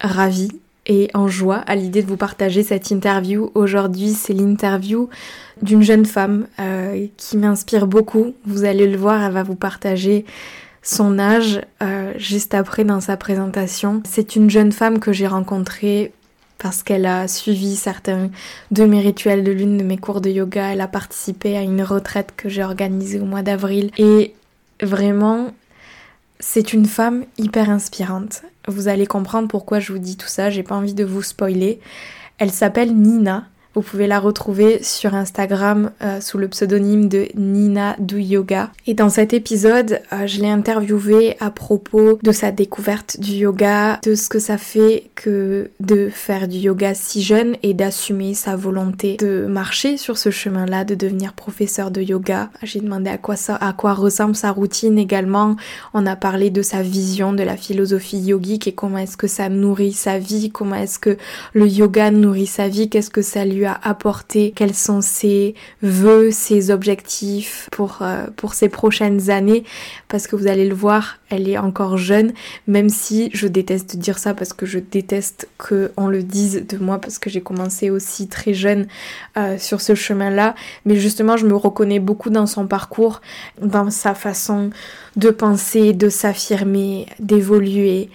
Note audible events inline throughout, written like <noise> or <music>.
ravie et en joie à l'idée de vous partager cette interview. Aujourd'hui, c'est l'interview d'une jeune femme euh, qui m'inspire beaucoup. Vous allez le voir, elle va vous partager son âge euh, juste après dans sa présentation. C'est une jeune femme que j'ai rencontrée parce qu'elle a suivi certains de mes rituels de lune, de mes cours de yoga. Elle a participé à une retraite que j'ai organisée au mois d'avril. Et vraiment, c'est une femme hyper inspirante. Vous allez comprendre pourquoi je vous dis tout ça, j'ai pas envie de vous spoiler. Elle s'appelle Nina vous pouvez la retrouver sur Instagram euh, sous le pseudonyme de Nina Do Yoga. Et dans cet épisode, euh, je l'ai interviewée à propos de sa découverte du yoga, de ce que ça fait que de faire du yoga si jeune et d'assumer sa volonté de marcher sur ce chemin-là, de devenir professeur de yoga. J'ai demandé à quoi ça, à quoi ressemble sa routine également. On a parlé de sa vision de la philosophie yogique et comment est-ce que ça nourrit sa vie, comment est-ce que le yoga nourrit sa vie, qu'est-ce que ça lui apporter, quels sont ses vœux, ses objectifs pour, euh, pour ces prochaines années, parce que vous allez le voir, elle est encore jeune, même si je déteste dire ça parce que je déteste qu'on le dise de moi parce que j'ai commencé aussi très jeune euh, sur ce chemin-là, mais justement je me reconnais beaucoup dans son parcours, dans sa façon de penser, de s'affirmer, d'évoluer,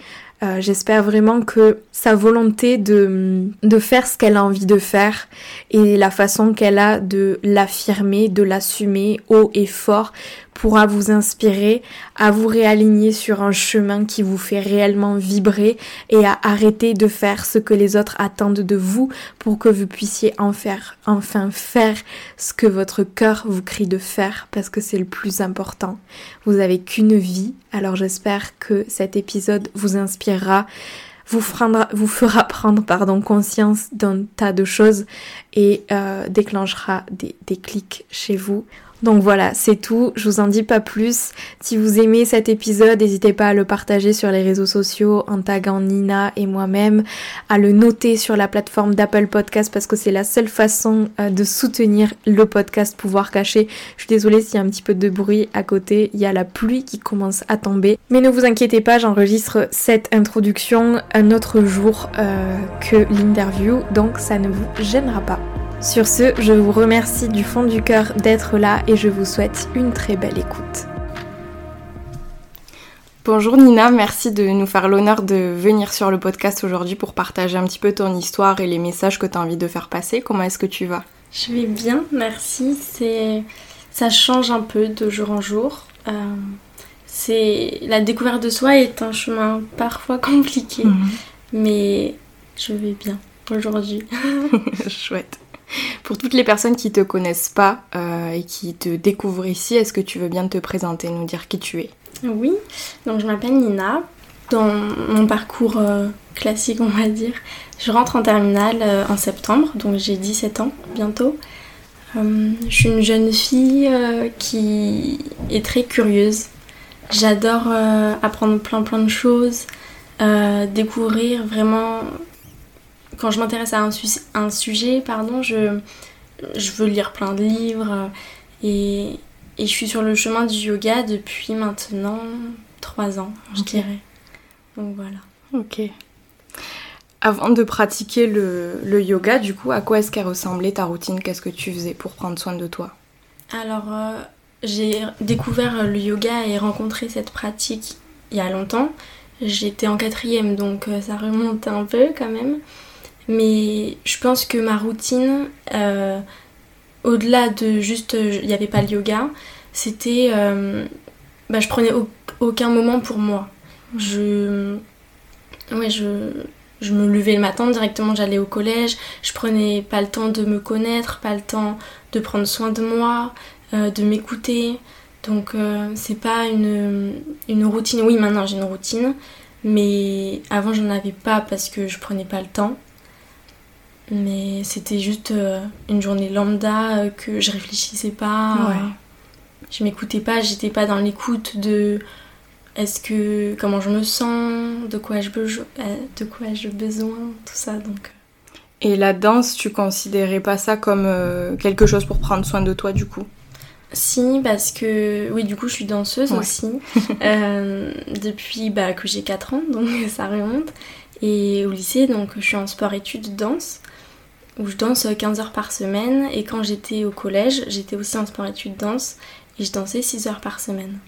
euh, j'espère vraiment que sa volonté de, de faire ce qu'elle a envie de faire et la façon qu'elle a de l'affirmer, de l'assumer haut et fort pourra vous inspirer à vous réaligner sur un chemin qui vous fait réellement vibrer et à arrêter de faire ce que les autres attendent de vous pour que vous puissiez en faire, enfin faire ce que votre cœur vous crie de faire parce que c'est le plus important. Vous avez qu'une vie, alors j'espère que cet épisode vous inspirera vous, fera prendre pardon, conscience d'un tas de choses et euh, déclenchera des, des clics chez vous. Donc voilà, c'est tout, je vous en dis pas plus. Si vous aimez cet épisode, n'hésitez pas à le partager sur les réseaux sociaux en taguant Nina et moi-même, à le noter sur la plateforme d'Apple Podcast parce que c'est la seule façon euh, de soutenir le podcast Pouvoir Cacher. Je suis désolée s'il y a un petit peu de bruit à côté, il y a la pluie qui commence à tomber. Mais ne vous inquiétez pas, j'enregistre cette introduction un autre jour euh, que l'interview, donc ça ne vous gênera pas. Sur ce, je vous remercie du fond du cœur d'être là et je vous souhaite une très belle écoute. Bonjour Nina, merci de nous faire l'honneur de venir sur le podcast aujourd'hui pour partager un petit peu ton histoire et les messages que tu as envie de faire passer. Comment est-ce que tu vas? Je vais bien, merci. C'est ça change un peu de jour en jour. Euh, c'est la découverte de soi est un chemin parfois compliqué, mhm. mais je vais bien aujourd'hui. <laughs> Chouette. Pour toutes les personnes qui te connaissent pas euh, et qui te découvrent ici, est-ce que tu veux bien te présenter, nous dire qui tu es? Oui, donc je m'appelle Nina. Dans mon parcours euh, classique, on va dire, je rentre en terminale euh, en septembre, donc j'ai 17 ans bientôt. je suis une jeune fille qui est très curieuse. J'adore apprendre plein plein de choses, découvrir vraiment quand je m'intéresse à un, sujet, pardon, je, je veux lire plein de livres et, et, je suis sur le chemin du yoga depuis maintenant trois ans, je dirais. Donc voilà. Ok. Avant de pratiquer le, le yoga, du coup, à quoi est-ce qu'elle ressemblait ta routine? Qu'est-ce que tu faisais pour prendre soin de toi? Alors, euh, j'ai découvert le yoga et rencontré cette pratique il y a longtemps. J'étais en quatrième, donc euh, ça remonte un peu quand même. Mais je pense que ma routine, euh, au-delà de juste, il n'y avait pas le yoga, c'était, euh, bah, je prenais aucun moment pour moi. Je. Ouais, je. Je me levais le matin, directement j'allais au collège, je prenais pas le temps de me connaître, pas le temps de prendre soin de moi, euh, de m'écouter. Donc euh, c'est pas une, une routine. Oui, maintenant j'ai une routine, mais avant j'en avais pas parce que je prenais pas le temps. Mais c'était juste euh, une journée lambda que je réfléchissais pas. je m'écoutais pas, j'étais pas dans l'écoute de est-ce que comment je me sens, de quoi je de quoi j'ai besoin, tout ça donc. Et la danse, tu considérais pas ça comme quelque chose pour prendre soin de toi du coup? Si, parce que oui, du coup, je suis danseuse aussi <laughs> euh, depuis bah, que j'ai 4 ans, donc <laughs> ça remonte. Et au lycée, donc je suis en sport-études danse, où je danse 15 heures par semaine. Et quand j'étais au collège, j'étais aussi en sport-études danse et je dansais 6 heures par semaine.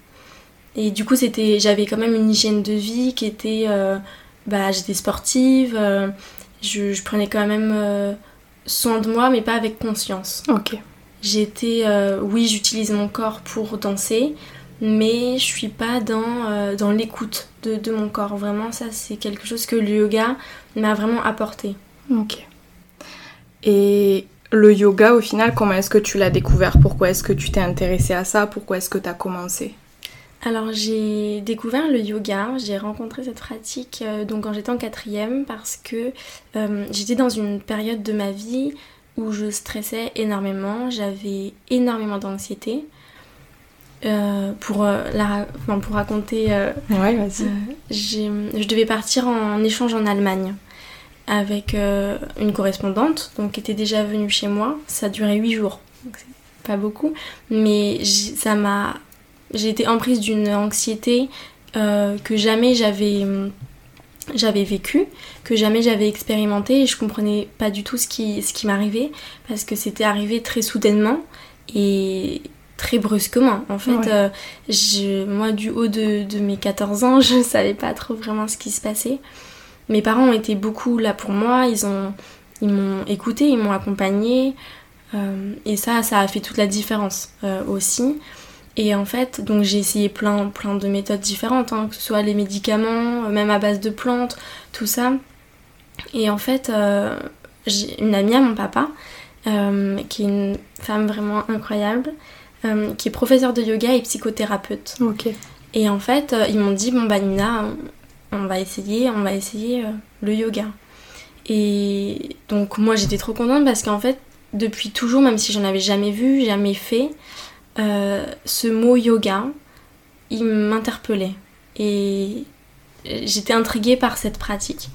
Et du coup, c'était, j'avais quand même une hygiène de vie qui était, euh, bah, j'étais sportive, euh, je, je, prenais quand même soin de moi, mais pas avec conscience. Ok. J'étais, euh, oui, j'utilise mon corps pour danser, mais je suis pas dans, euh, dans l'écoute de, de, mon corps. Vraiment, ça, c'est quelque chose que le yoga m'a vraiment apporté. Ok. Et le yoga, au final, comment est-ce que tu l'as découvert? Pourquoi est-ce que tu t'es intéressée à ça? Pourquoi est-ce que tu as commencé? Alors j'ai découvert le yoga, j'ai rencontré cette pratique euh, donc quand j'étais en quatrième parce que j'étais dans une période de ma vie où je stressais énormément, j'avais énormément d'anxiété. Euh, pour, euh, pour raconter, euh, ouais, je devais partir en échange en Allemagne avec une correspondante, donc qui était déjà venue chez moi. Ça durait 8 jours, donc pas beaucoup, mais ça m'a, j'ai été emprise d'une anxiété que jamais j'avais j'avais vécu, que jamais j'avais expérimenté et je comprenais pas du tout ce qui, ce qui m'arrivait parce que c'était arrivé très soudainement et très brusquement. En fait, euh, je, moi, du haut de, de, mes 14 ans, <laughs> je savais pas trop vraiment ce qui se passait. Mes parents ont été beaucoup là pour moi, ils ont ils m'ont écouté, ils m'ont accompagné euh, et ça, ça a fait toute la différence euh, aussi. Et en fait, donc j'ai essayé plein, plein de méthodes différentes, hein, que ce soit les médicaments, euh, même à base de plantes, tout ça. Et en fait, euh, j'ai une amie à mon papa, qui est une femme vraiment incroyable, qui est professeure de yoga et psychothérapeute. Ok. Et en fait, ils m'ont dit, bon bah Nina, on va essayer, on va essayer le yoga. Et donc moi j'étais trop contente parce qu'en fait, depuis toujours, même si j'en avais jamais vu, jamais fait, euh, ce mot yoga, il m'interpellait. Et j'étais intriguée par cette pratique.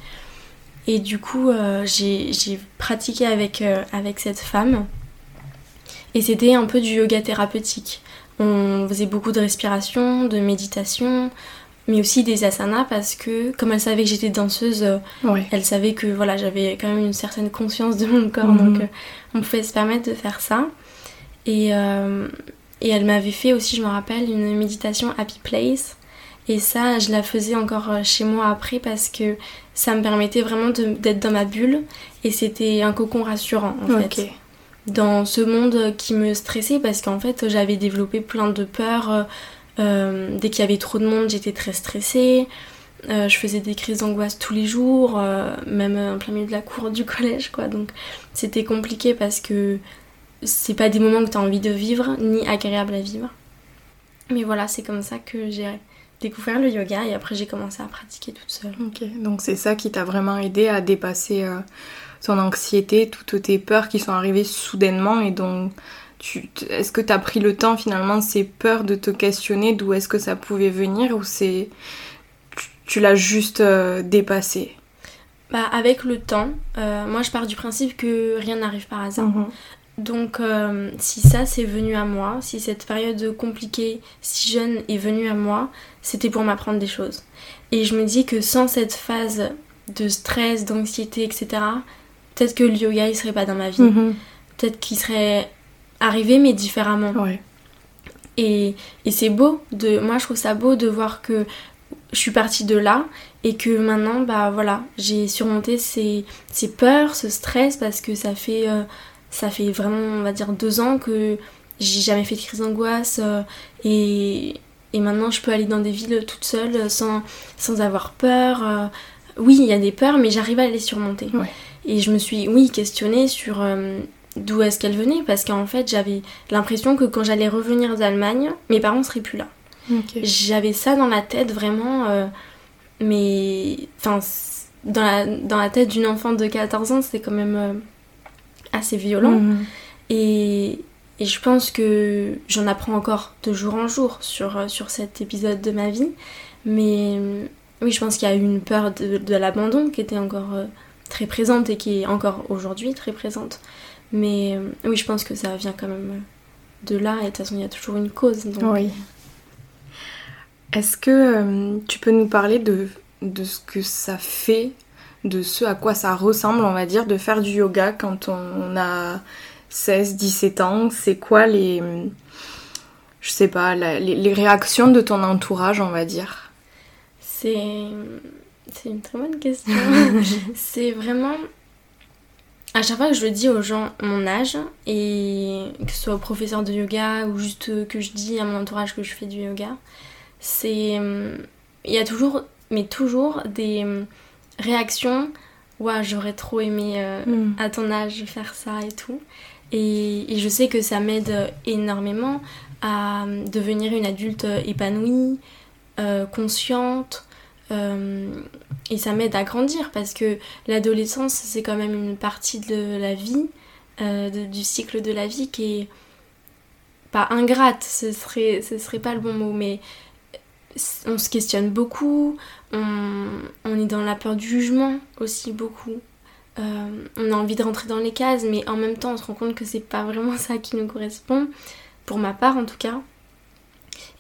Et du coup, euh, j'ai pratiqué avec, euh, avec cette femme. Et c'était un peu du yoga thérapeutique. On faisait beaucoup de respiration, de méditation, mais aussi des asanas parce que, comme elle savait que j'étais danseuse, elle savait que voilà, j'avais quand même une certaine conscience de mon corps, mhm. donc on pouvait se permettre de faire ça. Et, et elle m'avait fait aussi, je me rappelle, une méditation Happy Place. Et ça, je la faisais encore euh, chez moi après parce que ça me permettait vraiment d'être dans ma bulle. Et c'était un cocon rassurant en fait. Dans ce monde qui me stressait parce qu'en fait, j'avais développé plein de peurs. Euh, euh, dès qu'il y avait trop de monde, j'étais très stressée. je faisais des crises d'angoisse tous les jours, même en plein milieu de la cour du <laughs> collège, quoi. Donc c'était compliqué parce que c'est pas des moments que tu as envie de vivre, ni agréables à vivre. Mais voilà, c'est comme ça que j'ai découvert le yoga et après j'ai commencé à pratiquer toute seule. Ok, donc c'est ça qui t'a vraiment aidé à dépasser euh, ton anxiété, toutes tes peurs qui sont arrivées soudainement et donc tu, est-ce que tu as pris le temps finalement ces peurs de te questionner d'où est-ce que ça pouvait venir ou c'est tu, l'as juste euh, dépassé? Bah, avec le temps, euh, moi je pars du principe que rien n'arrive par hasard. Mhm. Donc euh, si ça c'est venu à moi, si cette période compliquée, si jeune est venue à moi, c'était pour m'apprendre des choses. Et je me dis que sans cette phase de stress, d'anxiété, etc., peut-être que le yoga il serait pas dans ma vie. Mhm. Peut-être qu'il serait arrivé mais différemment. Et, et c'est beau, de, moi je trouve ça beau de voir que je suis partie de là et que maintenant bah voilà j'ai surmonté ces, ces, peurs, ce stress parce que ça fait euh, ça fait vraiment, on va dire, deux ans que j'ai jamais fait de crise d'angoisse. Euh, et, et maintenant je peux aller dans des villes toute seule sans, sans avoir peur. oui, il y a des peurs, mais j'arrive à les surmonter. Et je me suis, oui, questionnée sur d'où est-ce qu'elle venait, parce qu'en fait j'avais l'impression que quand j'allais revenir d'Allemagne, mes parents seraient plus là. J'avais ça dans la tête vraiment, mais enfin dans la, dans la tête d'une enfant de 14 ans, c'est quand même assez violent. Mhm. Et, et, je pense que j'en apprends encore de jour en jour sur, euh, sur cet épisode de ma vie. Mais oui, je pense qu'il y a eu une peur de, de l'abandon qui était encore euh, très présente et qui est encore aujourd'hui très présente. Mais euh, oui, je pense que ça vient quand même de là. Et de toute façon, il y a toujours une cause. Donc... Oui. Est-ce que tu peux nous parler de, de ce que ça fait de ce à quoi ça ressemble, on va dire, de faire du yoga quand on, a 16, 17 ans? C'est quoi les. Je sais pas, les, réactions de ton entourage, on va dire? C'est. C'est une très bonne question. <laughs> c'est vraiment. À chaque fois que je dis aux gens mon âge, et que ce soit au professeur de yoga ou juste que je dis à mon entourage que je fais du yoga, c'est. Il y a toujours, mais toujours des réaction ouais, j'aurais trop aimé euh, mm. à ton âge faire ça et tout. Et, je sais que ça m'aide énormément à devenir une adulte épanouie, euh, consciente. Euh, et ça m'aide à grandir parce que l'adolescence, c'est quand même une partie de la vie, du cycle de la vie qui est pas ingrate, ce serait, ce serait pas le bon mot, mais on se questionne beaucoup, on, est dans la peur du jugement aussi beaucoup. Euh, on a envie de rentrer dans les cases, mais en même temps on se rend compte que c'est pas vraiment ça qui nous correspond, pour ma part en tout cas.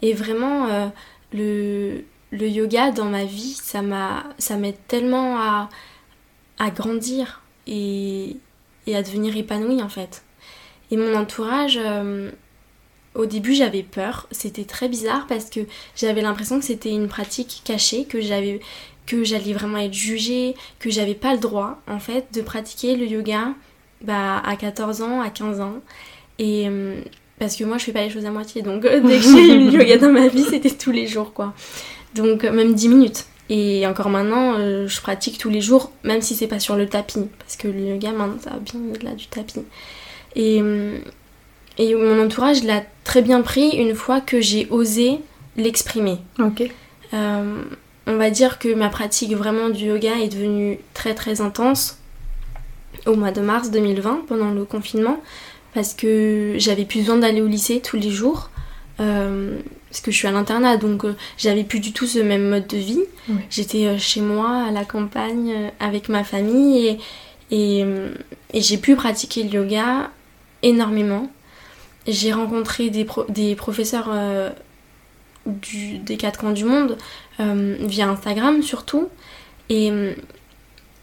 Et vraiment, euh, le, le, yoga dans ma vie, ça m'aide tellement à, grandir et, et, à devenir épanouie en fait. Et mon entourage, euh, au début, j'avais peur. C'était très bizarre parce que j'avais l'impression que c'était une pratique cachée, que j'avais que j'allais vraiment être jugée, que j'avais pas le droit en fait de pratiquer le yoga bah, à 14 ans, à 15 ans. Et euh, parce que moi je fais pas les choses à moitié, donc dès que j'ai eu le yoga dans ma vie, <laughs> c'était tous les jours quoi. Donc même 10 minutes. Et encore maintenant, euh, je pratique tous les jours, même si c'est pas sur le tapis, parce que le yoga maintenant ça va bien au-delà du tapis. Et, euh, et mon entourage l'a très bien pris une fois que j'ai osé l'exprimer. Ok. Euh, on va dire que ma pratique vraiment du yoga est devenue très très intense au mois de mars 2020 pendant le confinement parce que j'avais plus besoin d'aller au lycée tous les jours euh, parce que je suis à l'internat donc euh, j'avais plus du tout ce même mode de vie. J'étais chez moi à la campagne avec ma famille et, et, et j'ai pu pratiquer le yoga énormément j'ai rencontré des, des professeurs euh, du, des quatre coins du monde euh, via Instagram surtout et,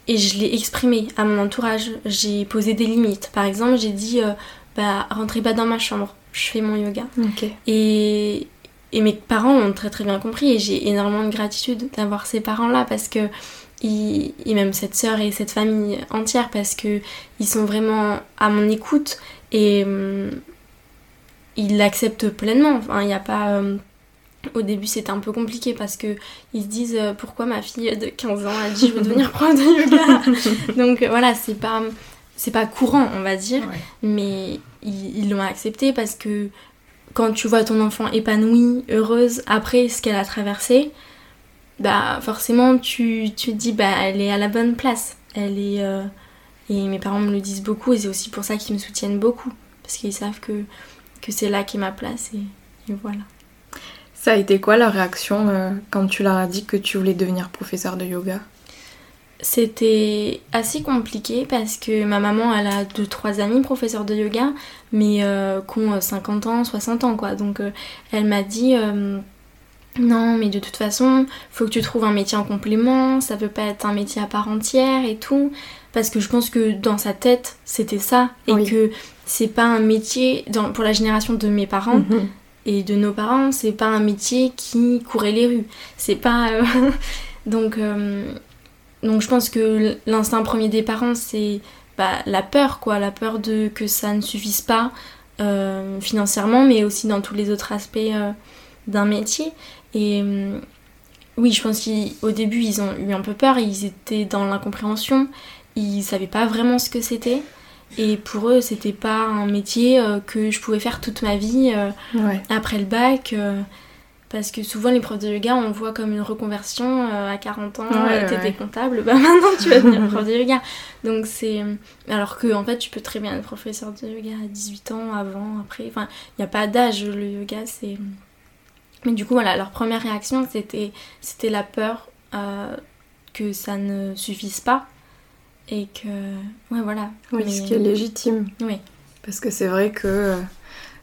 et je l'ai exprimé à mon entourage. J'ai posé des limites. Par exemple, j'ai dit euh, bah rentrez pas dans ma chambre, je fais mon yoga. Et, et mes parents l'ont très très bien compris et j'ai énormément de gratitude d'avoir ces parents là parce que et même cette sœur et cette famille entière parce que ils sont vraiment à mon écoute et ils l'acceptent pleinement. Enfin, il n'y a pas. Euh, au début, c'était un peu compliqué parce que ils se disent euh, pourquoi ma fille de 15 ans a dit je veux devenir <laughs> prof de yoga? Donc euh, voilà, c'est pas c'est pas courant, on va dire, mais ils l'ont accepté parce que quand tu vois ton enfant épanouie, heureuse après ce qu'elle a traversé, bah forcément tu, te dis bah elle est à la bonne place. Elle est et mes parents me le disent beaucoup et c'est aussi pour ça qu'ils me soutiennent beaucoup parce qu'ils savent que que c'est là qui est ma place et, voilà. Ça a été quoi la réaction euh, quand tu leur as dit que tu voulais devenir professeur de yoga? C'était assez compliqué parce que ma maman elle a deux trois amis professeurs de yoga mais euh, qui ont 50 ans, 60 ans quoi. Donc euh, elle m'a dit non mais de toute façon faut que tu trouves un métier en complément, ça peut pas être un métier à part entière et tout parce que je pense que dans sa tête c'était ça et que c'est pas un métier pour la génération de mes parents mhm. et de nos parents c'est pas un métier qui courait les rues c'est pas euh, <laughs> donc euh, donc je pense que l'instinct premier des parents c'est bah, la peur quoi la peur de que ça ne suffise pas euh, financièrement mais aussi dans tous les autres aspects d'un métier. Et hum, oui, je pense qu'au début, ils ont eu un peu peur, ils étaient dans l'incompréhension, ils savaient pas vraiment ce que c'était. Et pour eux, c'était pas un métier euh, que je pouvais faire toute ma vie euh, après le bac. Euh, parce que souvent, les profs de yoga, on voit comme une reconversion à 40 ans. Ouais, t'étais comptable, <laughs> bah maintenant tu vas devenir prof de yoga. Donc c'est. Alors que, en fait, tu peux très bien être professeur de yoga à 18 ans, avant, après. Enfin, il n'y a pas d'âge, le yoga, c'est. Mais du coup, voilà, leur première réaction, c'était, c'était la peur que ça ne suffise pas et que ouais voilà oui ce qui est légitime oui parce que c'est vrai que euh,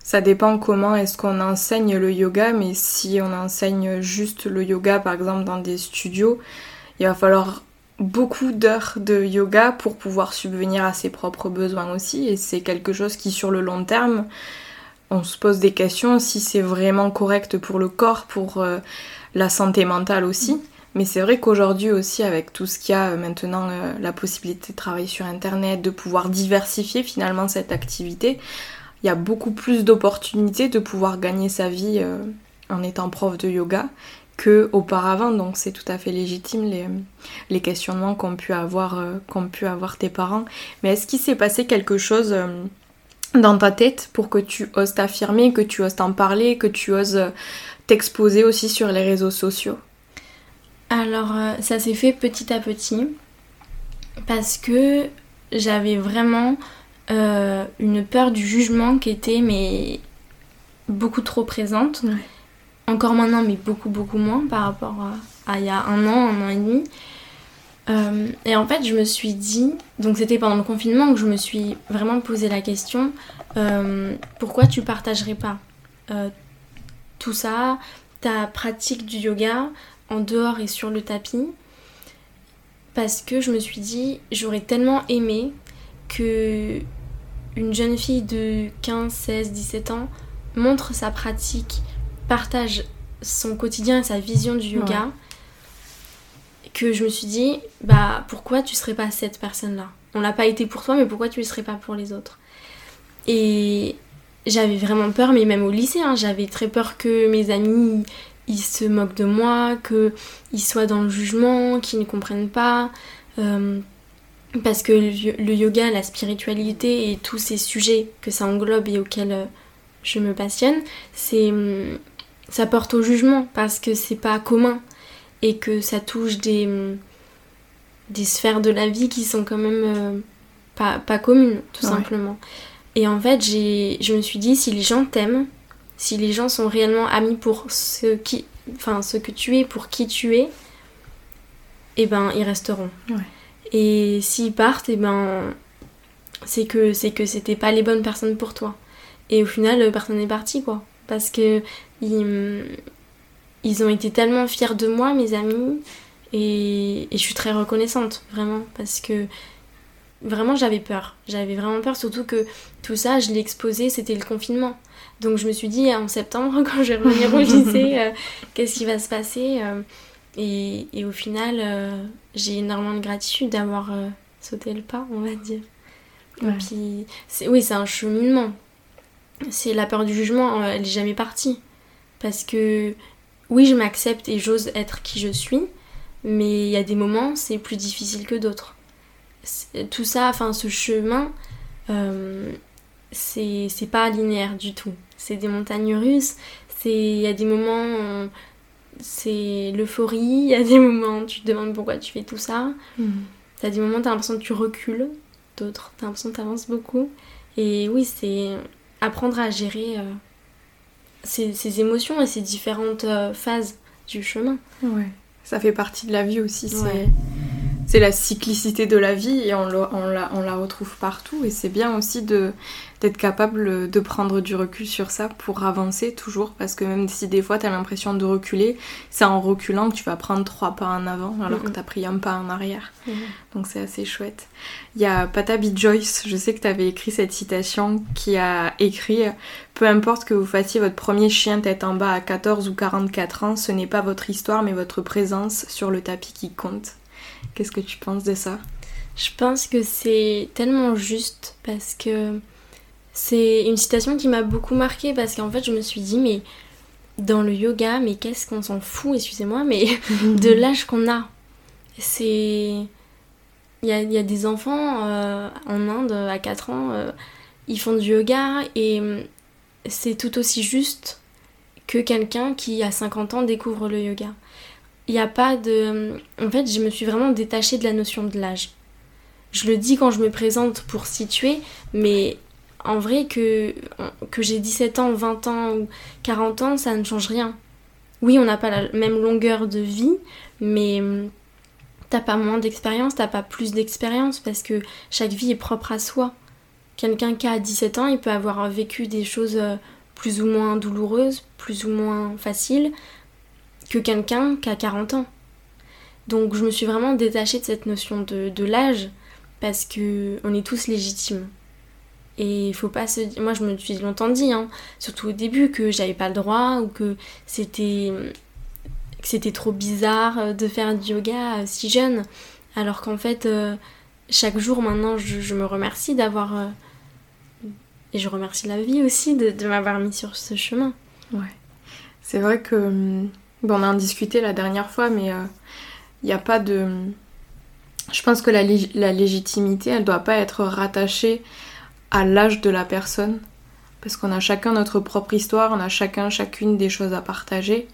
ça dépend comment est-ce qu'on enseigne le yoga mais si on enseigne juste le yoga par exemple dans des studios il va falloir beaucoup d'heures de yoga pour pouvoir subvenir à ses propres besoins aussi. Et c'est quelque chose qui sur le long terme on se pose des questions si c'est vraiment correct pour le corps pour euh, la santé mentale aussi. Mais c'est vrai qu'aujourd'hui aussi, avec tout ce qu'il y a euh, maintenant, euh, la possibilité de travailler sur Internet, de pouvoir diversifier finalement cette activité, il y a beaucoup plus d'opportunités de pouvoir gagner sa vie euh, en étant prof de yoga que auparavant. Donc c'est tout à fait légitime les, questionnements qu'ont pu, avoir, qu'ont pu avoir tes parents. Mais est-ce qu'il s'est passé quelque chose dans ta tête pour que tu oses t'affirmer, que tu oses t'en parler, que tu oses t'exposer aussi sur les réseaux sociaux? Alors euh, ça s'est fait petit à petit parce que j'avais vraiment euh, une peur du jugement qui était mais beaucoup trop présente. Encore maintenant mais beaucoup beaucoup moins par rapport à, il y a un an, un an et demi. Euh, et en fait je me suis dit, donc c'était pendant le confinement que je me suis vraiment posé la question, pourquoi tu partagerais pas tout ça, ta pratique du yoga, en dehors et sur le tapis? Parce que je me suis dit j'aurais tellement aimé que une jeune fille de 15, 16, 17 ans montre sa pratique, partage son quotidien et sa vision du yoga que je me suis dit bah pourquoi tu serais pas cette personne là on l'a pas été pour toi mais pourquoi tu ne serais pas pour les autres? Et j'avais vraiment peur mais même au lycée hein, j'avais très peur que mes amis ils se moquent de moi, qu'ils soient dans le jugement, qu'ils ne comprennent pas. Euh, parce que le, yoga, la spiritualité et tous ces sujets que ça englobe et auxquels euh, je me passionne, c'est hum, ça porte au jugement parce que c'est pas commun et que ça touche des, hum, des sphères de la vie qui sont quand même euh, pas, pas communes, tout simplement. Et en fait, je me suis dit, si les gens t'aiment, si les gens sont réellement amis pour ce, qui, enfin, ce que tu es, pour qui tu es, eh ben ils resteront. Et s'ils partent, eh ben c'est que c'est que c'était pas les bonnes personnes pour toi. Et au final, personne n'est parti quoi, parce que ils, ils ont été tellement fiers de moi, mes amis, et, et je suis très reconnaissante vraiment parce que vraiment j'avais peur. J'avais vraiment peur, surtout que tout ça, je l'ai exposé, c'était le confinement. Donc je me suis dit en septembre, <laughs> quand je vais revenir au lycée, <laughs> euh, qu'est-ce qui va se passer euh, et, et, au final, euh, j'ai énormément de gratitude d'avoir sauté le pas, on va dire. Et puis, oui, c'est un cheminement. C'est la peur du jugement, elle est jamais partie. Parce que oui, je m'accepte et j'ose être qui je suis, mais il y a des moments, c'est plus difficile que d'autres. Tout ça, enfin, ce chemin, c'est pas linéaire du tout. C'est des montagnes russes. Il y a des moments, c'est l'euphorie. Il y a des <laughs> moments où tu te demandes pourquoi tu fais tout ça. Mm. T'as des moments où t'as l'impression que tu recules. D'autres, t'as l'impression que t'avances beaucoup. Et oui, c'est apprendre à gérer euh, ces, émotions et ces différentes euh, phases du chemin. Ouais, ça fait partie de la vie aussi. C'est la cyclicité de la vie et on, on, la, on la retrouve partout. Et c'est bien aussi d'être capable de prendre du recul sur ça pour avancer toujours. Parce que même si des fois tu as l'impression de reculer, c'est en reculant que tu vas prendre trois pas en avant alors que tu as pris un pas en arrière. Donc c'est assez chouette. Il y a Patabi Joyce, je sais que tu avais écrit cette citation, qui a écrit Peu importe que vous fassiez votre premier chien tête en bas à 14 ou 44 ans, ce n'est pas votre histoire mais votre présence sur le tapis qui compte. Qu'est-ce que tu penses de ça? Je pense que c'est tellement juste parce que c'est une citation qui m'a beaucoup marquée parce qu'en fait je me suis dit mais dans le yoga, mais qu'est-ce qu'on s'en fout, excusez-moi, mais <laughs> de l'âge qu'on a. C'est. Il y a, y a, des enfants euh, en Inde à 4 ans, euh, ils font du yoga et hum, c'est tout aussi juste que quelqu'un qui à 50 ans découvre le yoga. Il n'y a pas de... En fait, je me suis vraiment détachée de la notion de l'âge. Je le dis quand je me présente pour situer, mais en vrai que, que j'ai 17 ans, 20 ans ou 40 ans, ça ne change rien. Oui, on n'a pas la même longueur de vie, mais hum, t'as pas moins d'expérience, t'as pas plus d'expérience parce que chaque vie est propre à soi. Quelqu'un qui a 17 ans, il peut avoir vécu des choses euh, plus ou moins douloureuses, plus ou moins faciles que quelqu'un qui a 40 ans. Donc je me suis vraiment détachée de cette notion de, de l'âge parce que on est tous légitimes. Et il faut pas se Moi, je me suis longtemps dit, hein, surtout au début, que j'avais pas le droit ou que c'était c'était trop bizarre euh, de faire du yoga euh, si jeune. Alors qu'en fait, euh, chaque jour maintenant, je, me remercie d'avoir. et je remercie la vie aussi de, m'avoir mis sur ce chemin. Ouais. C'est vrai que. Bon, on a en discuté la dernière fois, mais il n'y a pas de. Je pense que la, la légitimité, elle doit pas être rattachée à l'âge de la personne, parce qu'on a chacun notre propre histoire, on a chacun chacune des choses à partager,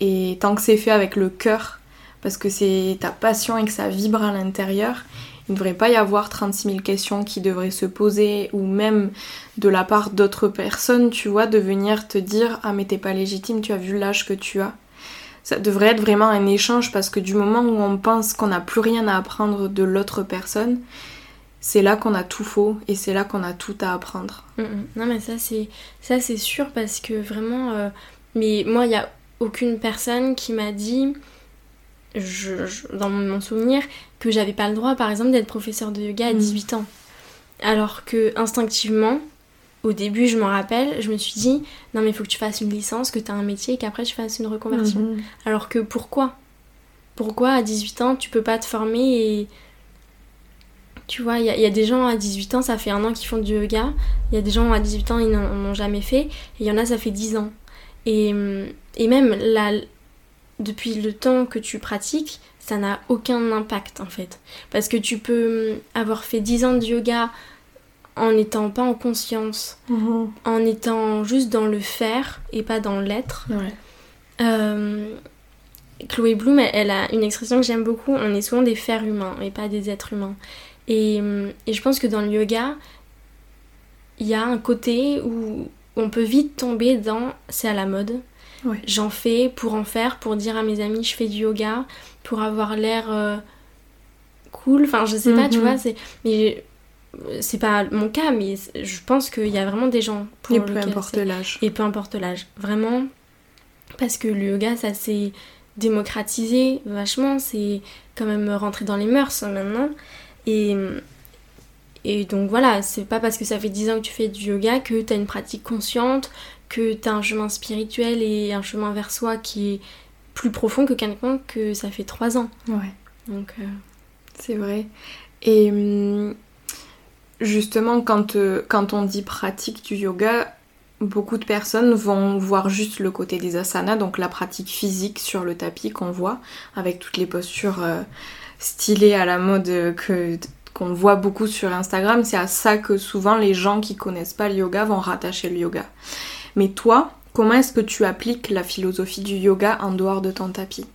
et tant que c'est fait avec le cœur, parce que c'est ta passion et que ça vibre à l'intérieur, il ne devrait pas y avoir 36 000 questions qui devraient se poser, ou même de la part d'autres personnes, tu vois, de venir te dire Ah, mais t'es pas légitime, tu as vu l'âge que tu as. Ça devrait être vraiment un échange parce que du moment où on pense qu'on n'a plus rien à apprendre de l'autre personne, c'est là qu'on a tout faux et c'est là qu'on a tout à apprendre. Mm, mm. Non mais ça c'est ça c'est sûr parce que vraiment euh, mais moi il y a aucune personne qui m'a dit je, dans mon souvenir que j'avais pas le droit par exemple d'être professeur de yoga à 18 mm. ans. Alors que instinctivement au début, je m'en rappelle, je me suis dit non mais il faut que tu fasses une licence, que tu as un métier et qu'après tu fasses une reconversion. Mm-hmm. Alors que pourquoi? Pourquoi à 18 ans tu peux pas te former et tu vois, il y, a des gens à 18 ans, ça fait un an qu'ils font du yoga. Il y a des gens à 18 ans, ils n'en ont jamais fait. Et il y en a, ça fait 10 ans. Et, et même là, depuis le temps que tu pratiques, ça n'a aucun impact en fait. Parce que tu peux avoir fait 10 ans de yoga en n'étant pas en conscience, mhm. en étant juste dans le faire et pas dans l'être. Euh, Chloé Bloom, elle, a une expression que j'aime beaucoup, on est souvent des fers humains et pas des êtres humains. Et, je pense que dans le yoga, il y a un côté où on peut vite tomber dans c'est à la mode. J'en fais pour en faire, pour dire à mes amis je fais du yoga, pour avoir l'air euh, cool. Enfin, je sais pas, tu mhm. vois, c'est. Mais c'est pas mon cas, mais je pense qu'il y a vraiment des gens pour Et peu importe l'âge. Et peu importe l'âge. Vraiment. Parce que le yoga, ça s'est démocratisé vachement, c'est quand même rentré dans les mœurs maintenant. Et, et donc voilà, c'est pas parce que ça fait 10 ans que tu fais du yoga que tu as une pratique consciente, que tu as un chemin spirituel et un chemin vers soi qui est plus profond que quelqu'un que ça fait 3 ans. Ouais. Donc euh, c'est vrai. Et hum, justement, quand, euh, quand on dit pratique du yoga, beaucoup de personnes vont voir juste le côté des asanas, donc la pratique physique sur le tapis qu'on voit, avec toutes les postures euh, stylé à la mode que qu'on voit beaucoup sur Instagram, c'est à ça que souvent les gens qui connaissent pas le yoga vont rattacher le yoga. Mais toi, comment est-ce que tu appliques la philosophie du yoga en dehors de ton tapis?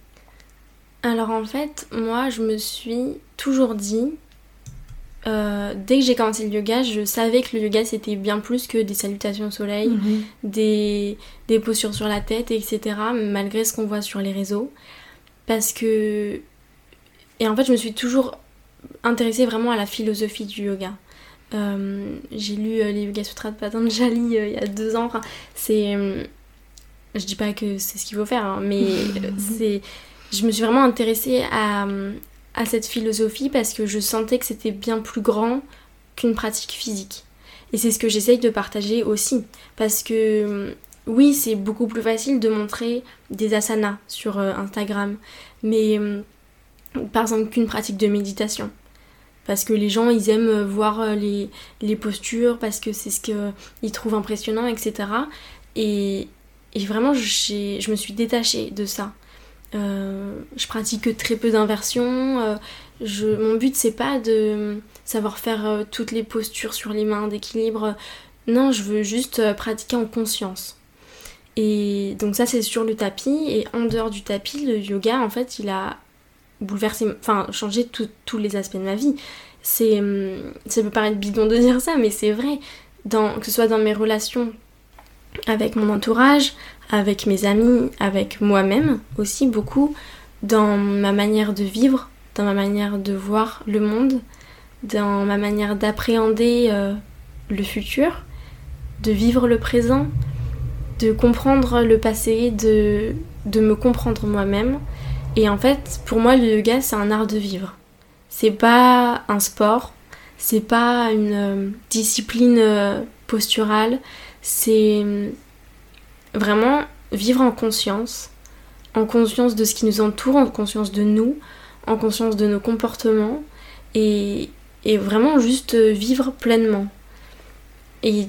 Alors en fait, moi je me suis toujours dit, euh, dès que j'ai commencé le yoga, je savais que le yoga c'était bien plus que des salutations au soleil, mhm. des, des postures sur la tête, etc. Malgré ce qu'on voit sur les réseaux. Parce que et en fait, je me suis toujours intéressée vraiment à la philosophie du yoga. Euh, j'ai lu euh, les Yoga Sutras de Patanjali il y a deux ans. Enfin, c'est. je dis pas que c'est ce qu'il faut faire, hein, mais <laughs> c'est. Je me suis vraiment intéressée à, à cette philosophie parce que je sentais que c'était bien plus grand qu'une pratique physique. Et c'est ce que j'essaye de partager aussi. Parce que oui, c'est beaucoup plus facile de montrer des asanas sur Instagram. Mais par exemple qu'une pratique de méditation. Parce que les gens, ils aiment voir euh, les, les postures, parce que c'est ce qu'ils trouvent impressionnant, etc. Et, et vraiment, je me suis détachée de ça. Euh, je pratique que très peu d'inversions. Euh, mon but, c'est pas de savoir faire euh, toutes les postures sur les mains d'équilibre. Non, je veux juste pratiquer en conscience. Et donc ça, c'est sur le tapis. Et en dehors du tapis, le yoga, en fait, il a bouleversé, enfin, changé tous les aspects de ma vie. Hum, ça peut paraître bidon de dire ça, mais c'est vrai. Que ce soit dans mes relations avec mon entourage, avec mes amis, avec moi-même aussi beaucoup, dans ma manière de vivre, dans ma manière de voir le monde, dans ma manière d'appréhender euh, le futur, de vivre le présent, de comprendre le passé, de, de me comprendre moi-même. Et en fait, pour moi, le yoga, c'est un art de vivre. C'est pas un sport, c'est pas une euh, discipline euh, posturale, c'est vraiment vivre en conscience, en conscience de ce qui nous entoure, en conscience de nous, en conscience de nos comportements et, vraiment juste vivre pleinement. Et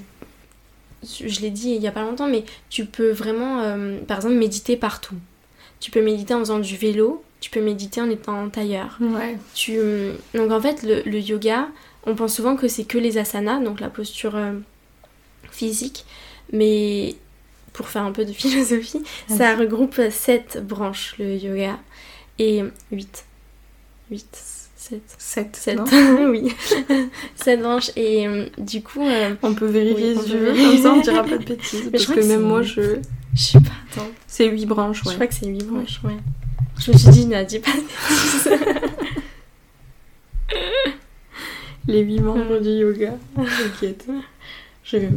je l'ai dit il y a pas longtemps, mais tu peux vraiment, euh, par exemple, méditer partout. Tu peux méditer en faisant du vélo, tu peux méditer en étant en tailleur. Ouais. Tu, donc en fait, le, yoga, on pense souvent que c'est que les asanas, donc la posture euh, physique, mais pour faire un peu de <laughs> philosophie, ça regroupe 7 branches, le yoga, et 8. 8. 7. 7. 7. oui. <laughs> 7 branches. Et euh, du coup. Euh, on peut vérifier si tu veux, comme ça on dira pas de bêtises. <laughs> parce que, même moi je. Je sais pas, attends. C'est 8 branches, ouais. Je crois que c'est 8 branches, ouais. Je me suis dit, ne dis pas de bêtises. Les 8 membres du yoga. T'inquiète. Je vais.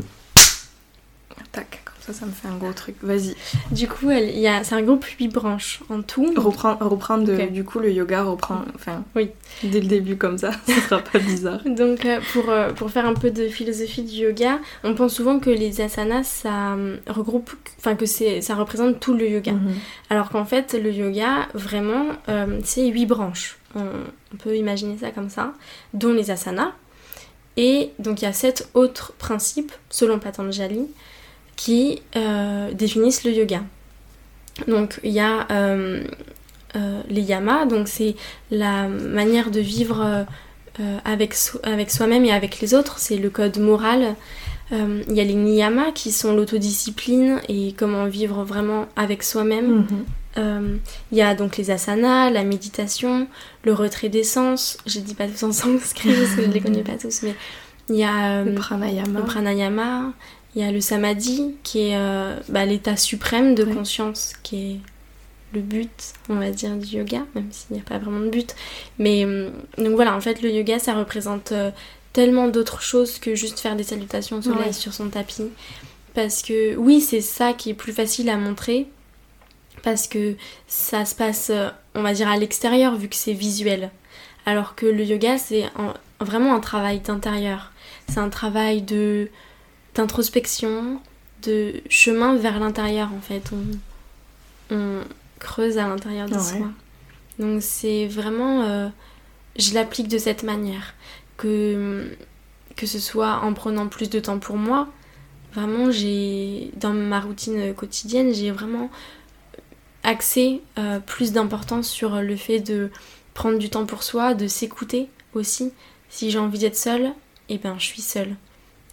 Tac. Ça, ça me fait un gros truc. Vas-y. Du coup, il y a, c'est un groupe 8 branches en tout. Reprendre, reprendre du coup, le yoga reprend, enfin, oui. dès le début comme ça, <laughs> ce sera pas bizarre. Donc, euh, pour, euh, pour faire un peu de philosophie du yoga, on pense souvent que les asanas, ça euh, regroupe, enfin, que c'est, ça représente tout le yoga. Mhm. Alors qu'en fait, le yoga, vraiment, c'est 8 branches. On, on peut imaginer ça comme ça, dont les asanas. Et donc, il y a 7 autres principes, selon Patanjali, qui euh, définissent le yoga. Donc il y a euh, euh, les yamas, donc c'est la manière de vivre avec, avec soi-même et avec les autres, c'est le code moral. Il y a les niyamas qui sont l'autodiscipline et comment vivre vraiment avec soi-même. Mhm. Il y a donc les asanas, la méditation, le retrait des sens. Je dis pas tous en sanskrit parce que je les connais pas tous, mais il y a le pranayama. Le pranayama. Il y a le samadhi qui est euh, bah, l'état suprême de conscience, qui est le but, on va dire, du yoga, même s'il n'y a pas vraiment de but. Mais hum, donc voilà, en fait, le yoga, ça représente euh, tellement d'autres choses que juste faire des salutations au soleil sur son tapis. Parce que oui, c'est ça qui est plus facile à montrer, parce que ça se passe, euh, on va dire, à l'extérieur, vu que c'est visuel. Alors que le yoga, c'est vraiment un travail d'intérieur. C'est un travail de d'introspection, de chemin vers l'intérieur en fait. On, creuse à l'intérieur de soi. Donc c'est vraiment... Euh, je l'applique de cette manière. Que, que ce soit en prenant plus de temps pour moi, vraiment j'ai... Dans ma routine quotidienne, j'ai vraiment axé euh, plus d'importance sur le fait de prendre du temps pour soi, de s'écouter aussi. Si j'ai envie d'être seule, et eh ben je suis seule.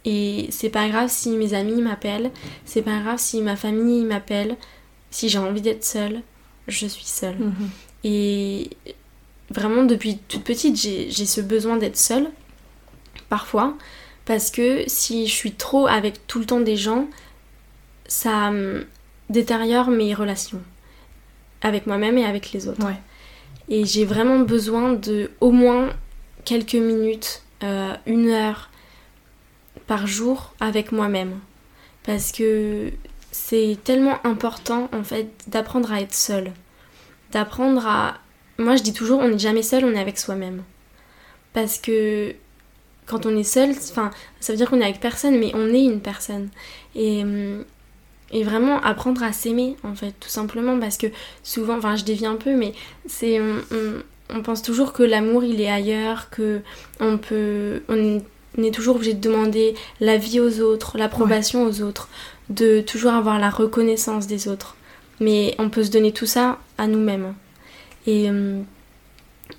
Et c'est pas grave si mes amis m'appellent, c'est pas grave si ma famille m'appelle, si j'ai envie d'être seule, je suis seule. Mhm. Et vraiment, depuis toute petite, j'ai ce besoin d'être seule, parfois, parce que si je suis trop avec tout le temps des gens, ça détériore mes relations avec moi-même et avec les autres. Et j'ai vraiment besoin de au moins quelques minutes, euh, une heure, par jour avec moi-même. Parce que c'est tellement important en fait d'apprendre à être seul. D'apprendre à... Moi je dis toujours on n'est jamais seul, on est avec soi-même. Parce que quand on est seul, enfin ça veut dire qu'on est avec personne, mais on est une personne. Et, et vraiment apprendre à s'aimer en fait, tout simplement. Parce que souvent, enfin je dévie un peu, mais c'est... On, pense toujours que l'amour il est ailleurs, que on peut... On on est toujours obligé de demander l'avis aux autres, l'approbation aux autres. de toujours avoir la reconnaissance des autres. Mais on peut se donner tout ça à nous-mêmes. Et, euh,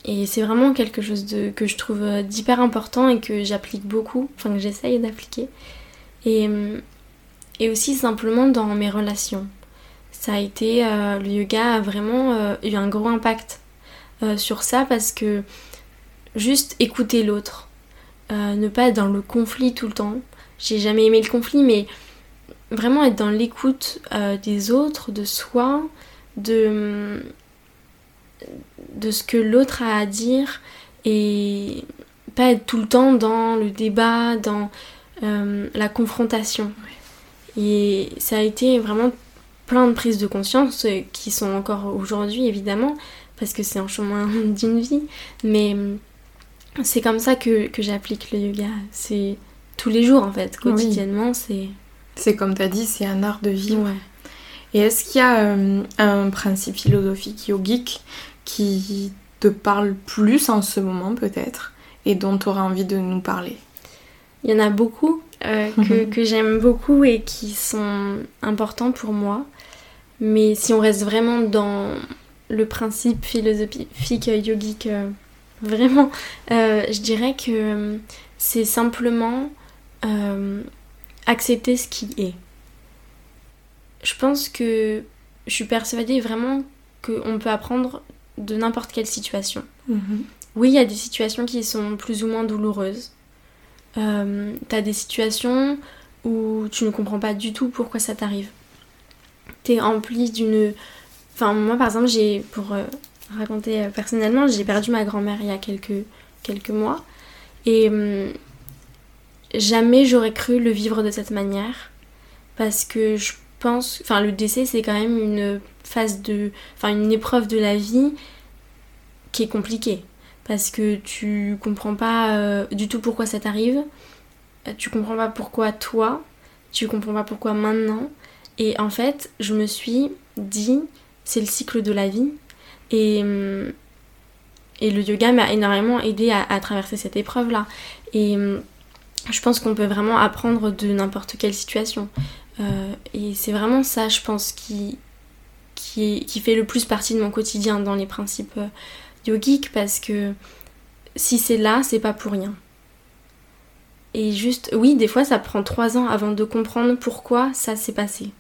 et c'est vraiment quelque chose de, que je trouve d'hyper important et que j'applique beaucoup, enfin que j'essaye d'appliquer. Et, euh, et aussi simplement dans mes relations. Ça a été, euh, le yoga a vraiment eu un gros impact sur ça parce que juste écouter l'autre, ne pas être dans le conflit tout le temps. J'ai jamais aimé le conflit, mais vraiment être dans l'écoute des autres, de soi, de de ce que l'autre a à dire et pas être tout le temps dans le débat, dans euh, la confrontation. Et ça a été vraiment plein de prises de conscience euh, qui sont encore aujourd'hui évidemment parce que c'est un chemin <laughs> d'une vie mais euh, c'est comme ça que, j'applique le yoga. C'est tous les jours en fait quotidiennement c'est c'est comme tu as dit c'est un art de vie et est-ce qu'il y a un principe philosophique yogique qui te parle plus en ce moment peut-être et dont tu auras envie de nous parler? Il y en a beaucoup euh, <laughs> que, j'aime beaucoup et qui sont importants pour moi. Mais si on reste vraiment dans le principe philosophique yogique, euh, vraiment, euh, je dirais que c'est simplement accepter ce qui est. Je pense que je suis persuadée vraiment qu'on peut apprendre de n'importe quelle situation. Mhm. Oui, il y a des situations qui sont plus ou moins douloureuses. Euh, T'as des situations où tu ne comprends pas du tout pourquoi ça t'arrive. T'es rempli d'une... Enfin, moi par exemple, j'ai, pour euh, raconter euh, personnellement, j'ai perdu ma grand-mère il y a quelques, quelques mois. Et hum, jamais j'aurais cru le vivre de cette manière. Parce que je pense... Enfin, le décès, c'est quand même une phase de. Enfin, une épreuve de la vie qui est compliquée. Parce que tu comprends pas euh, du tout pourquoi ça t'arrive. Euh, tu comprends pas pourquoi toi. Tu comprends pas pourquoi maintenant. Et en fait, je me suis dit, c'est le cycle de la vie. Et, hum, et le yoga m'a énormément aidé à, traverser cette épreuve-là. Et hum, je pense qu'on peut vraiment apprendre de n'importe quelle situation. Euh, et c'est vraiment ça, je pense, qui, qui, fait le plus partie de mon quotidien dans les principes euh, yogiques parce que si c'est là, c'est pas pour rien. Et juste, oui, des fois ça prend trois ans avant de comprendre pourquoi ça s'est passé.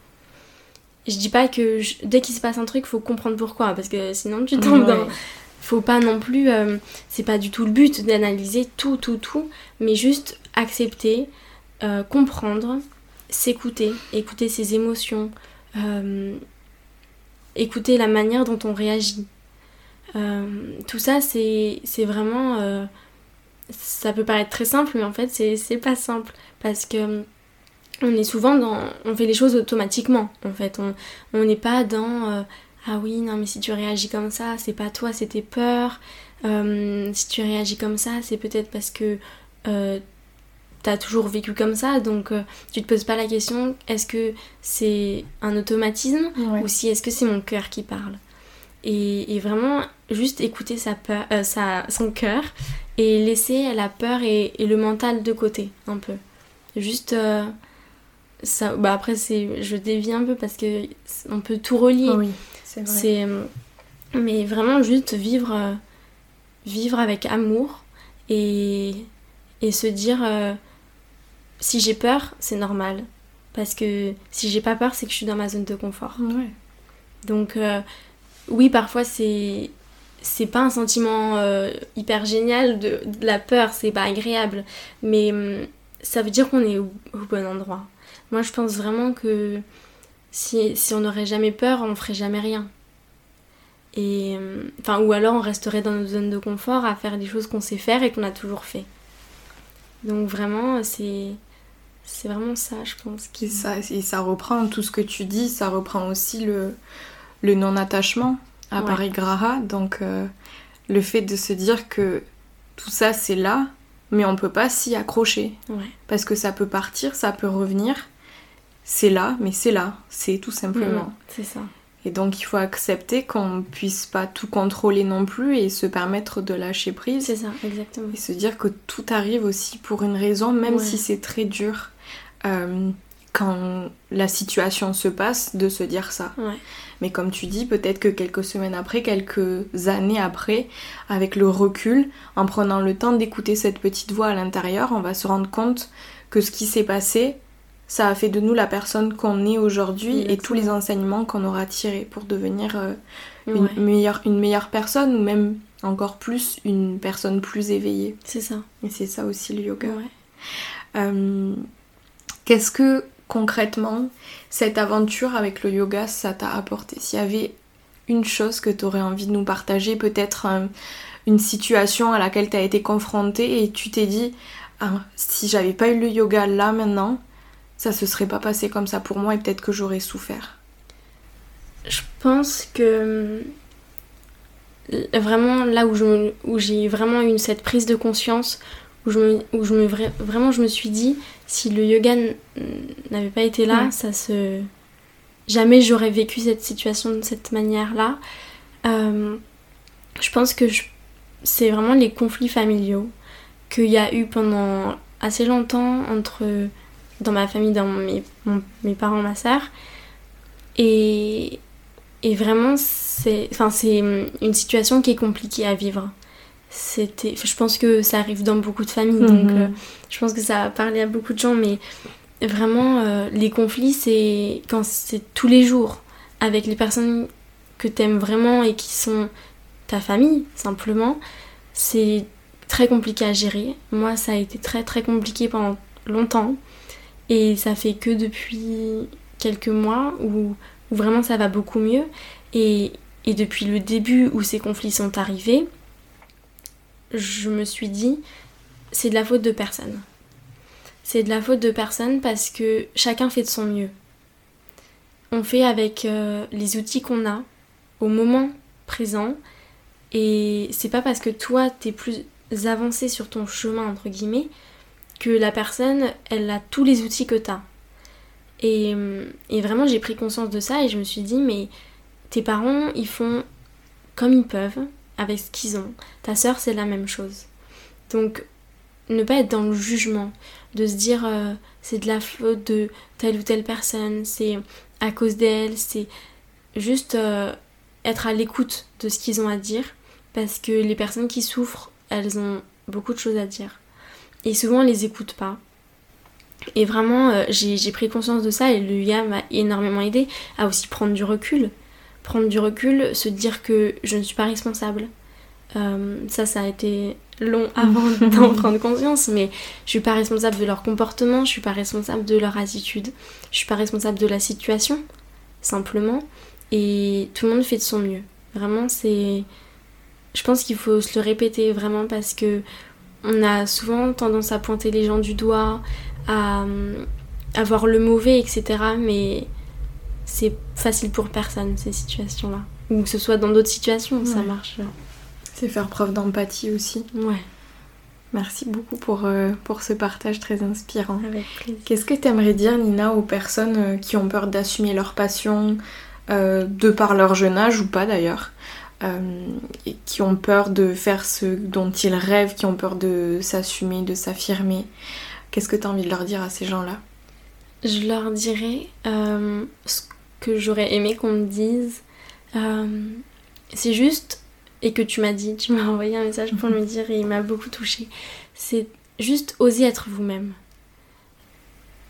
Je dis pas que dès qu'il se passe un truc, faut comprendre pourquoi, parce que sinon tu tombes dans. Faut pas non plus. Euh, c'est pas du tout le but d'analyser tout, tout, tout, mais juste accepter, euh, comprendre, s'écouter, écouter ses émotions, écouter la manière dont on réagit. Euh, tout ça, c'est vraiment... Euh, ça peut paraître très simple, mais en fait, c'est pas simple. Parce que on est souvent dans... On fait les choses automatiquement, en fait. On n'est pas dans... Euh, ah oui, non, mais si tu réagis comme ça, c'est pas toi, c'est tes peurs. si tu réagis comme ça, c'est peut-être parce que t'as toujours vécu comme ça, donc euh, tu te poses pas la question est-ce que c'est un automatisme ou si est-ce que c'est mon cœur qui parle? Et, vraiment juste écouter sa peur, euh, son cœur et laisser la peur et, le mental de côté un peu. Juste euh, ça. Bah après c'est, je dévie un peu parce que on peut tout relier. Oui, c'est vrai. mais vraiment juste vivre, vivre avec amour et, et se dire si j'ai peur, c'est normal. Parce que si j'ai pas peur, c'est que je suis dans ma zone de confort. Donc, euh, oui, parfois, c'est. C'est pas un sentiment euh, hyper génial de, la peur, c'est pas agréable. Mais hum, ça veut dire qu'on est au, bon endroit. Moi, je pense vraiment que si, si on n'aurait jamais peur, on ferait jamais rien. Et, hum, enfin, ou alors on resterait dans notre zone de confort à faire des choses qu'on sait faire et qu'on a toujours fait. Donc vraiment, c'est c'est vraiment ça, je pense. Qui... Et, ça, et ça reprend tout ce que tu dis, ça reprend aussi le, le non-attachement à Paris Graha. Donc, euh, le fait de se dire que tout ça, c'est là, mais on peut pas s'y accrocher. Parce que ça peut partir, ça peut revenir. C'est là, mais c'est là. C'est tout simplement. Mm, c'est ça. Et donc, il faut accepter qu'on puisse pas tout contrôler non plus et se permettre de lâcher prise. C'est ça, exactement. Et se dire que tout arrive aussi pour une raison, même si c'est très dur. Euh, quand la situation se passe de se dire ça. Mais comme tu dis, peut-être que quelques semaines après, quelques années après, avec le recul, en prenant le temps d'écouter cette petite voix à l'intérieur, on va se rendre compte que ce qui s'est passé, ça a fait de nous la personne qu'on est aujourd'hui et tous les enseignements qu'on aura tirés pour devenir euh, une, meilleure, une meilleure personne ou même encore plus une personne plus éveillée. C'est ça. Et c'est ça aussi le yoga. Euh, qu'est-ce que concrètement cette aventure avec le yoga ça t'a apporté? S'il y avait une chose que tu aurais envie de nous partager, peut-être euh, une situation à laquelle tu as été confrontée et tu t'es dit ah, si j'avais pas eu le yoga là maintenant, ça se serait pas passé comme ça pour moi et peut-être que j'aurais souffert. Je pense que vraiment là où je où j'ai vraiment eu cette prise de conscience où je me, où je me vraiment je me suis dit si le yoga n'avait pas été là ça se jamais j'aurais vécu cette situation de cette manière là euh, je pense que c'est vraiment les conflits familiaux qu'il y a eu pendant assez longtemps entre dans ma famille dans mes, mes parents ma soeur et et vraiment, c'est enfin, une situation qui est compliquée à vivre. C'était, je pense que ça arrive dans beaucoup de familles, donc mhm. euh, je pense que ça a parlé à beaucoup de gens, mais vraiment, euh, les conflits, c'est quand c'est tous les jours avec les personnes que t'aimes vraiment et qui sont ta famille, simplement, c'est très compliqué à gérer. Moi, ça a été très très compliqué pendant longtemps, et ça fait que depuis quelques mois où vraiment ça va beaucoup mieux. Et, depuis le début où ces conflits sont arrivés, je me suis dit, c'est de la faute de personne. C'est de la faute de personne parce que chacun fait de son mieux. On fait avec euh, les outils qu'on a au moment présent et c'est pas parce que toi t'es plus avancé sur ton chemin entre guillemets que la personne elle a tous les outils que t'as. Et, vraiment, j'ai pris conscience de ça et je me suis dit, mais tes parents, ils font comme ils peuvent, avec ce qu'ils ont. Ta sœur, c'est la même chose. Donc, ne pas être dans le jugement, de se dire euh, c'est de la faute de telle ou telle personne, c'est à cause d'elle, c'est juste euh, être à l'écoute de ce qu'ils ont à dire, parce que les personnes qui souffrent, elles ont beaucoup de choses à dire. Et souvent, on les écoute pas. Et vraiment, euh, j'ai pris conscience de ça et le yoga m'a énormément aidé à aussi prendre du recul. Prendre du recul, se dire que je ne suis pas responsable. Euh, ça, ça a été long avant <laughs> d'en prendre conscience, mais je suis pas responsable de leur comportement, je suis pas responsable de leur attitude, je suis pas responsable de la situation, simplement. Et tout le monde fait de son mieux. Vraiment, c'est. Je pense qu'il faut se le répéter vraiment parce que on a souvent tendance à pointer les gens du doigt, à, avoir le mauvais, etc. Mais c'est facile pour personne ces situations-là. Ou que ce soit dans d'autres situations, ça marche. C'est faire preuve d'empathie aussi. Ouais. Merci beaucoup pour, euh, pour ce partage très inspirant. Avec plaisir. Qu'est-ce que tu aimerais dire, Nina, aux personnes euh, qui ont peur d'assumer leur passion, euh, de par leur jeune âge ou pas d'ailleurs, et qui ont peur de faire ce dont ils rêvent, qui ont peur de s'assumer, de s'affirmer Qu'est-ce que tu as envie de leur dire à ces gens-là? Je leur dirais euh, ce que j'aurais aimé qu'on me dise. Euh, c'est juste, et que tu m'as dit, tu m'as <laughs> envoyé un message pour me dire et il m'a beaucoup touché. C'est juste oser être vous-même.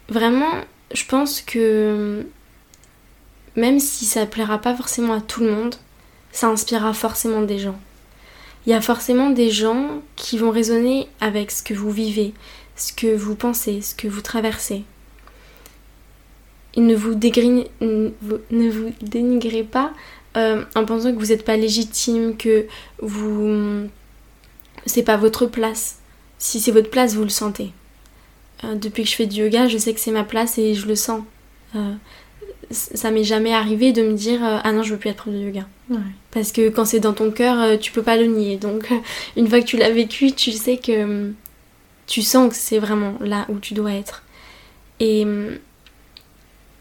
Vraiment, je pense que même si ça plaira pas forcément à tout le monde, ça inspirera forcément des gens. Il y a forcément des gens qui vont résonner avec ce que vous vivez, ce que vous pensez, ce que vous traversez. Ne vous, ne dénigrez pas euh, en pensant que vous n'êtes pas légitime, que vous c'est pas votre place. Si c'est votre place, vous le sentez. Euh, depuis que je fais du yoga, je sais que c'est ma place et je le sens. Euh, ça m'est jamais arrivé de me dire ah non je veux plus être prof de yoga parce que quand c'est dans ton cœur tu peux pas le nier donc <laughs> une fois que tu l'as vécu tu sais que tu sens que c'est vraiment là où tu dois être. Et,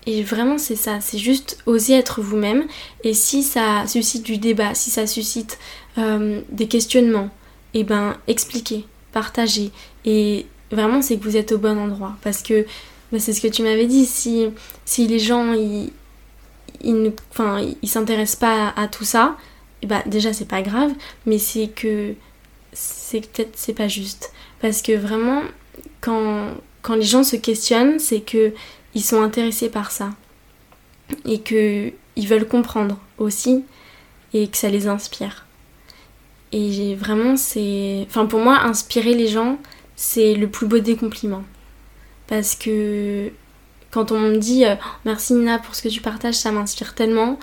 et vraiment, c'est ça. C'est juste oser être vous-même. Et si ça suscite du débat, si ça suscite euh, des questionnements, et eh ben expliquer, partager. Et vraiment, c'est que vous êtes au bon endroit. Parce que bah, c'est ce que tu m'avais dit. Si, si les gens ils, ils, enfin, ils s'intéressent pas à, tout ça, et bah déjà c'est pas grave, mais c'est que c'est peut-être c'est pas juste. Parce que vraiment, quand, quand les gens se questionnent, c'est que ils sont intéressés par ça. Et que ils veulent comprendre aussi et que ça les inspire. Et vraiment, c'est. Enfin, pour moi, inspirer les gens, c'est le plus beau des compliments. Parce que quand on me dit euh, merci Nina pour ce que tu partages, ça m'inspire tellement,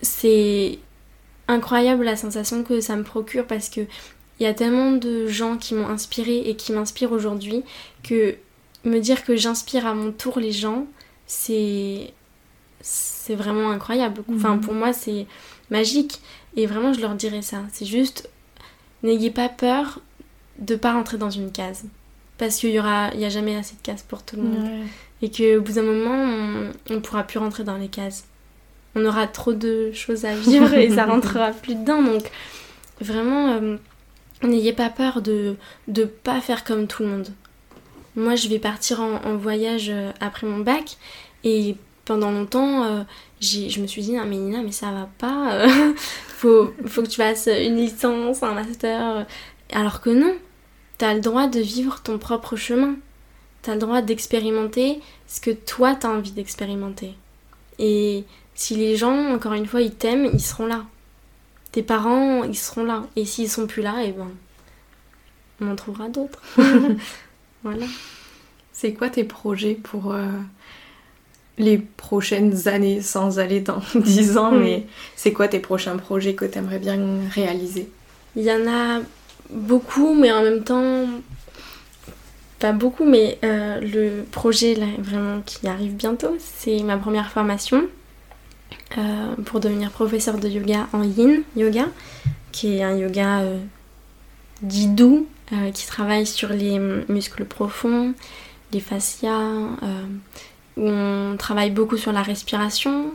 c'est incroyable la sensation que ça me procure parce que il y a tellement de gens qui m'ont inspiré et qui m'inspirent aujourd'hui que me dire que j'inspire à mon tour les gens, c'est c'est vraiment incroyable. Enfin, mhm. pour moi, c'est magique. Et vraiment, je leur dirais ça. C'est juste, n'ayez pas peur de pas rentrer dans une case. Parce qu'il y aura, il y a jamais assez de cases pour tout le monde. Et qu'au bout d'un moment, on, ne pourra plus rentrer dans les cases. On aura trop de choses à vivre et ça <laughs> rentrera plus dedans. Donc, vraiment, euh, n'ayez pas peur de ne pas faire comme tout le monde. Moi, je vais partir en voyage euh, après mon bac et pendant longtemps, euh, je me suis dit, non mais Nina, mais ça va pas, euh, <laughs> faut, faut que tu fasses une licence, un master. Alors que non, t'as le droit de vivre ton propre chemin. T'as le droit d'expérimenter ce que toi t'as envie d'expérimenter. Et si les gens, encore une fois, ils t'aiment, ils seront là. Tes parents, ils seront là. Et s'ils sont plus là, et eh ben, on en trouvera d'autres. <laughs> voilà. C'est quoi tes projets pour euh, les prochaines années sans aller dans <laughs> 10 ans, hmm. mais c'est quoi tes prochains projets que tu aimerais bien réaliser? Il y en a beaucoup, mais en même temps, pas beaucoup, mais euh, le projet là, vraiment qui arrive bientôt, c'est ma première formation euh, pour devenir professeur de yoga en yin yoga, qui est un yoga euh, dit doux, qui travaille sur les muscles profonds, les fascias on travaille beaucoup sur la respiration,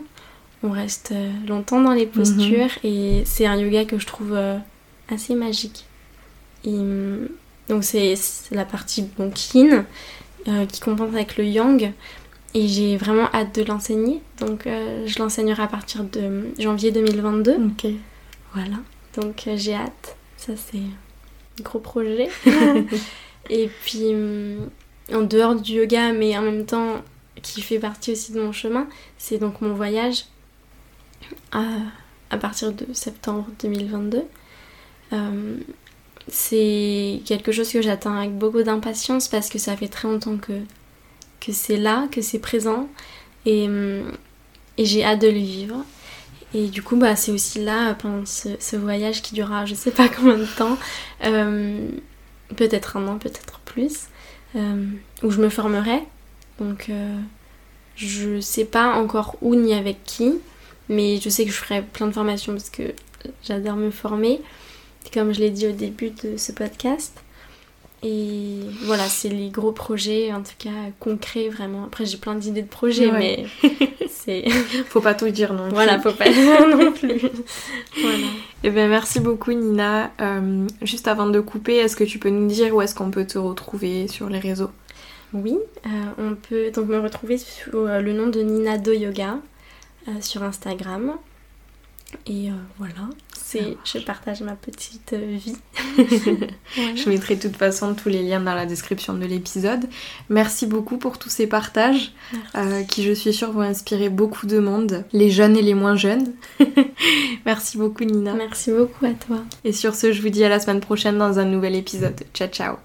on reste longtemps dans les postures mhm. et c'est un yoga que je trouve assez magique. Mm, donc c'est la partie yin euh, qui compense avec le yang et j'ai vraiment hâte de l'enseigner. Donc je l'enseignerai à partir de janvier 2022. Ok. Voilà, donc j'ai hâte. Ça c'est un gros projet. <laughs> <laughs> et puis mm, en dehors du yoga mais en même temps qui fait partie aussi de mon chemin, c'est donc mon voyage à, à, partir de septembre 2022. Euh, c'est quelque chose que j'attends avec beaucoup d'impatience parce que ça fait très longtemps que, que c'est là, que c'est présent. Et, et j'ai hâte de le vivre. Et du coup, bah, c'est aussi là, pendant ce, voyage qui durera je sais pas <laughs> combien de temps, euh, peut-être un an, peut-être plus, euh, où je me formerai. Donc euh, je sais pas encore où ni avec qui, mais je sais que je ferai plein de formations parce que j'adore me former, comme je l'ai dit au début de ce podcast. Et voilà, c'est les gros projets, en tout cas concrets vraiment. Après, j'ai plein d'idées de projets, mais <laughs> c'est. faut pas tout dire non plus. Voilà, faut pas dire non plus. <laughs> voilà. Eh bien, merci beaucoup, Nina. Euh, juste avant de couper, est-ce que tu peux nous dire où est-ce qu'on peut te retrouver sur les réseaux? Oui, euh, on peut donc me retrouver sous euh, le nom de Nina Do Yoga euh, sur Instagram. Et voilà, c'est je partage ma petite vie. <laughs> Je mettrai de toute façon tous les liens dans la description de l'épisode. Merci beaucoup pour tous ces partages qui, je suis sûre, vont inspirer beaucoup de monde, les jeunes et les moins jeunes. <laughs> Merci beaucoup, Nina. Merci beaucoup à toi. Et sur ce, je vous dis à la semaine prochaine dans un nouvel épisode. Ciao, ciao.